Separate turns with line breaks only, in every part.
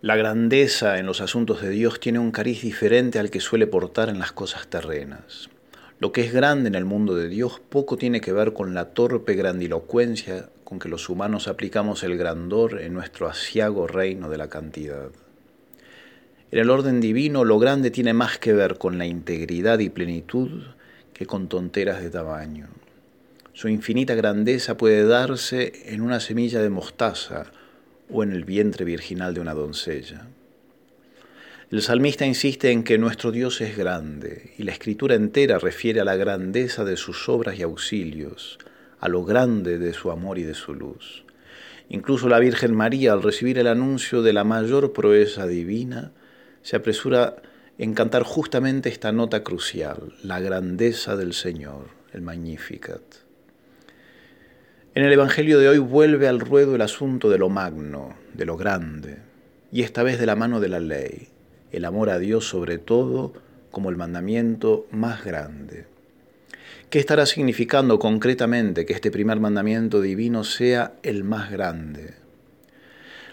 La grandeza en los asuntos de Dios tiene un cariz diferente al que suele portar en las cosas terrenas. Lo que es grande en el mundo de Dios poco tiene que ver con la torpe grandilocuencia con que los humanos aplicamos el grandor en nuestro asiago reino de la cantidad. En el orden divino lo grande tiene más que ver con la integridad y plenitud que con tonteras de tamaño. Su infinita grandeza puede darse en una semilla de mostaza o en el vientre virginal de una doncella. El salmista insiste en que nuestro Dios es grande, y la escritura entera refiere a la grandeza de sus obras y auxilios, a lo grande de su amor y de su luz. Incluso la Virgen María, al recibir el anuncio de la mayor proeza divina, se apresura en cantar justamente esta nota crucial, la grandeza del Señor, el Magnificat. En el Evangelio de hoy vuelve al ruedo el asunto de lo magno, de lo grande, y esta vez de la mano de la ley, el amor a Dios sobre todo como el mandamiento más grande. ¿Qué estará significando concretamente que este primer mandamiento divino sea el más grande?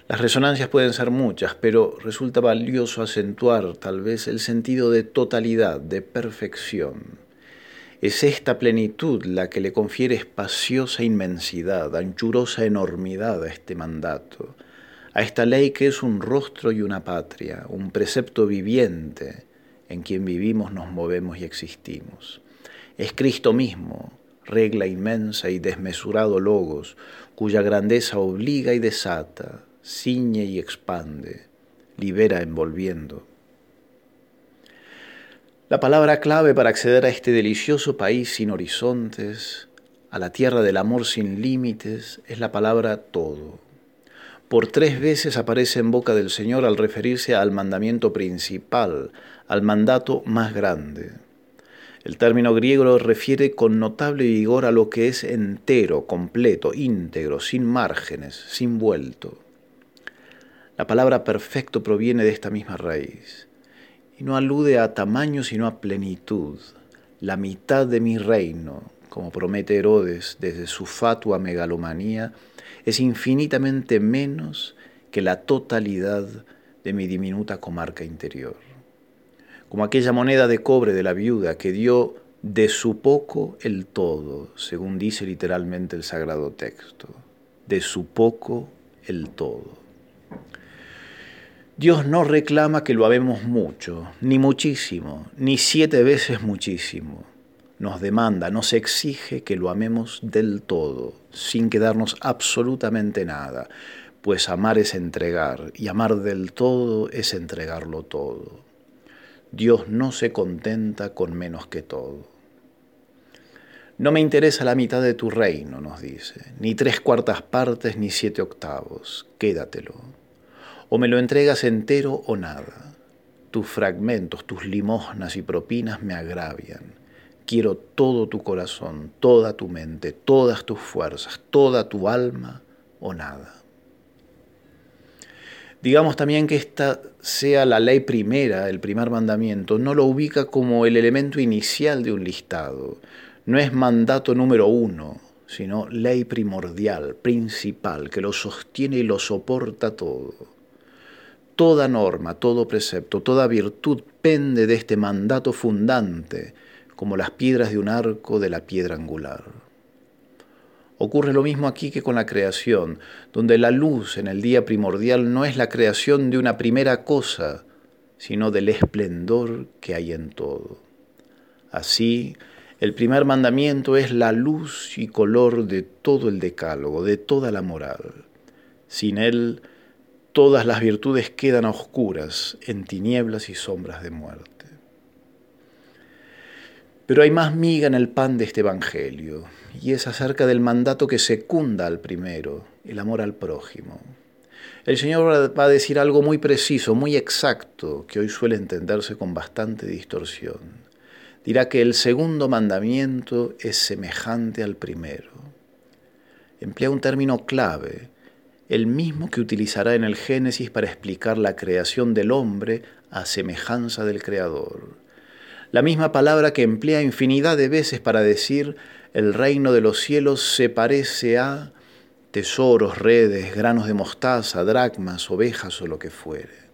Las resonancias pueden ser muchas, pero resulta valioso acentuar tal vez el sentido de totalidad, de perfección es esta plenitud la que le confiere espaciosa inmensidad, anchurosa enormidad a este mandato, a esta ley que es un rostro y una patria, un precepto viviente en quien vivimos, nos movemos y existimos. Es Cristo mismo, regla inmensa y desmesurado logos, cuya grandeza obliga y desata, ciñe y expande, libera envolviendo. La palabra clave para acceder a este delicioso país sin horizontes, a la tierra del amor sin límites, es la palabra todo. Por tres veces aparece en boca del Señor al referirse al mandamiento principal, al mandato más grande. El término griego refiere con notable vigor a lo que es entero, completo, íntegro, sin márgenes, sin vuelto. La palabra perfecto proviene de esta misma raíz y no alude a tamaño sino a plenitud, la mitad de mi reino, como promete Herodes desde su fatua megalomanía, es infinitamente menos que la totalidad de mi diminuta comarca interior. Como aquella moneda de cobre de la viuda que dio de su poco el todo, según dice literalmente el sagrado texto, de su poco el todo. Dios no reclama que lo amemos mucho, ni muchísimo, ni siete veces muchísimo. Nos demanda, nos exige que lo amemos del todo, sin quedarnos absolutamente nada, pues amar es entregar, y amar del todo es entregarlo todo. Dios no se contenta con menos que todo. No me interesa la mitad de tu reino, nos dice, ni tres cuartas partes ni siete octavos, quédatelo o me lo entregas entero o nada. Tus fragmentos, tus limosnas y propinas me agravian. Quiero todo tu corazón, toda tu mente, todas tus fuerzas, toda tu alma o nada. Digamos también que esta sea la ley primera, el primer mandamiento, no lo ubica como el elemento inicial de un listado. No es mandato número uno, sino ley primordial, principal, que lo sostiene y lo soporta todo. Toda norma, todo precepto, toda virtud pende de este mandato fundante, como las piedras de un arco de la piedra angular. Ocurre lo mismo aquí que con la creación, donde la luz en el día primordial no es la creación de una primera cosa, sino del esplendor que hay en todo. Así, el primer mandamiento es la luz y color de todo el decálogo, de toda la moral. Sin él, todas las virtudes quedan a oscuras, en tinieblas y sombras de muerte. Pero hay más miga en el pan de este Evangelio, y es acerca del mandato que secunda al primero, el amor al prójimo. El Señor va a decir algo muy preciso, muy exacto, que hoy suele entenderse con bastante distorsión. Dirá que el segundo mandamiento es semejante al primero. Emplea un término clave, el mismo que utilizará en el Génesis para explicar la creación del hombre a semejanza del Creador. La misma palabra que emplea infinidad de veces para decir el reino de los cielos se parece a tesoros, redes, granos de mostaza, dracmas, ovejas o lo que fuere.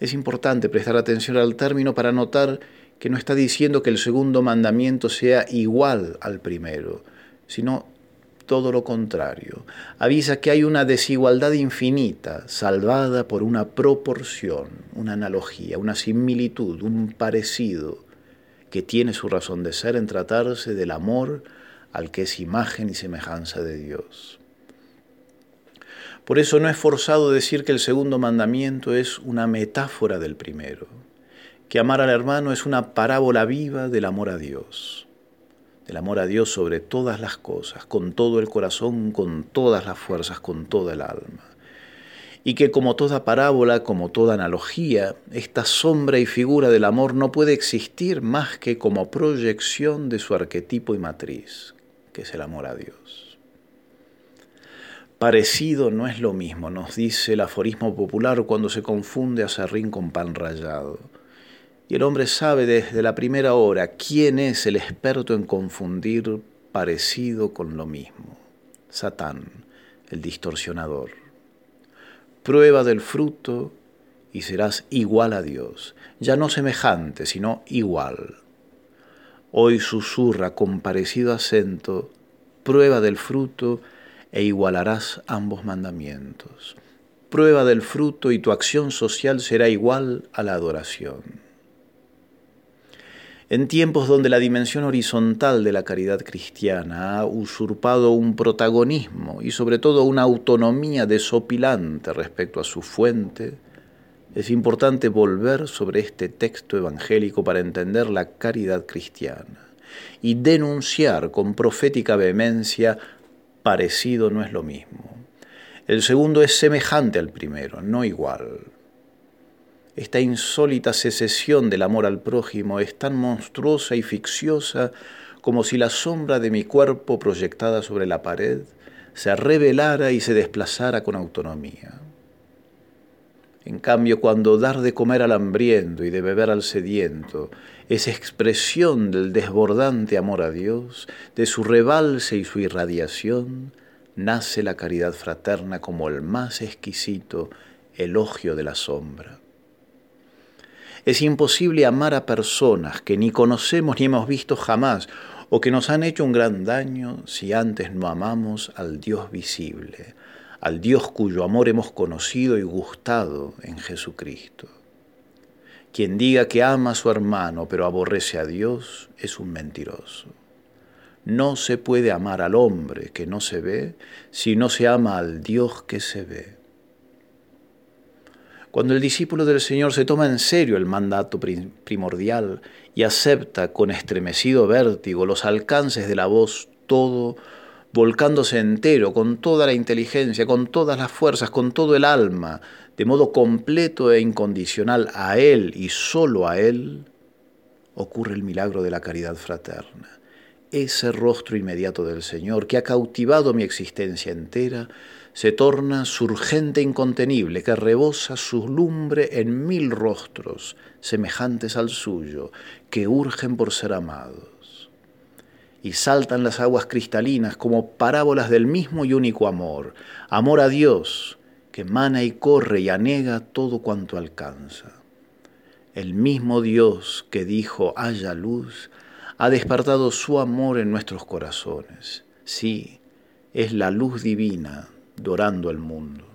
Es importante prestar atención al término para notar que no está diciendo que el segundo mandamiento sea igual al primero, sino todo lo contrario. Avisa que hay una desigualdad infinita, salvada por una proporción, una analogía, una similitud, un parecido, que tiene su razón de ser en tratarse del amor al que es imagen y semejanza de Dios. Por eso no es forzado decir que el segundo mandamiento es una metáfora del primero, que amar al hermano es una parábola viva del amor a Dios, del amor a Dios sobre todas las cosas, con todo el corazón, con todas las fuerzas, con toda el alma. Y que como toda parábola, como toda analogía, esta sombra y figura del amor no puede existir más que como proyección de su arquetipo y matriz, que es el amor a Dios. Parecido no es lo mismo, nos dice el aforismo popular cuando se confunde a serrín con pan rallado. Y el hombre sabe desde la primera hora quién es el experto en confundir parecido con lo mismo. Satán, el distorsionador. Prueba del fruto y serás igual a Dios, ya no semejante, sino igual. Hoy susurra con parecido acento, prueba del fruto e igualarás ambos mandamientos. Prueba del fruto y tu acción social será igual a la adoración. En tiempos donde la dimensión horizontal de la caridad cristiana ha usurpado un protagonismo y sobre todo una autonomía desopilante respecto a su fuente, es importante volver sobre este texto evangélico para entender la caridad cristiana y denunciar con profética vehemencia parecido no es lo mismo. El segundo es semejante al primero, no igual. Esta insólita secesión del amor al prójimo es tan monstruosa y ficciosa como si la sombra de mi cuerpo proyectada sobre la pared se revelara y se desplazara con autonomía. En cambio, cuando dar de comer al hambriento y de beber al sediento es expresión del desbordante amor a Dios, de su rebalse y su irradiación, nace la caridad fraterna como el más exquisito elogio de la sombra. Es imposible amar a personas que ni conocemos ni hemos visto jamás o que nos han hecho un gran daño si antes no amamos al Dios visible, al Dios cuyo amor hemos conocido y gustado en Jesucristo. Quien diga que ama a su hermano pero aborrece a Dios es un mentiroso. No se puede amar al hombre que no se ve si no se ama al Dios que se ve. Cuando el discípulo del Señor se toma en serio el mandato primordial y acepta con estremecido vértigo los alcances de la voz todo volcándose entero, con toda la inteligencia, con todas las fuerzas, con todo el alma, de modo completo e incondicional a Él y solo a Él, ocurre el milagro de la caridad fraterna. Ese rostro inmediato del Señor que ha cautivado mi existencia entera, se torna surgente incontenible, que rebosa su lumbre en mil rostros semejantes al suyo, que urgen por ser amados y saltan las aguas cristalinas como parábolas del mismo y único amor, amor a Dios, que mana y corre y anega todo cuanto alcanza. El mismo Dios que dijo haya luz, ha despertado su amor en nuestros corazones. Sí, es la luz divina dorando el mundo.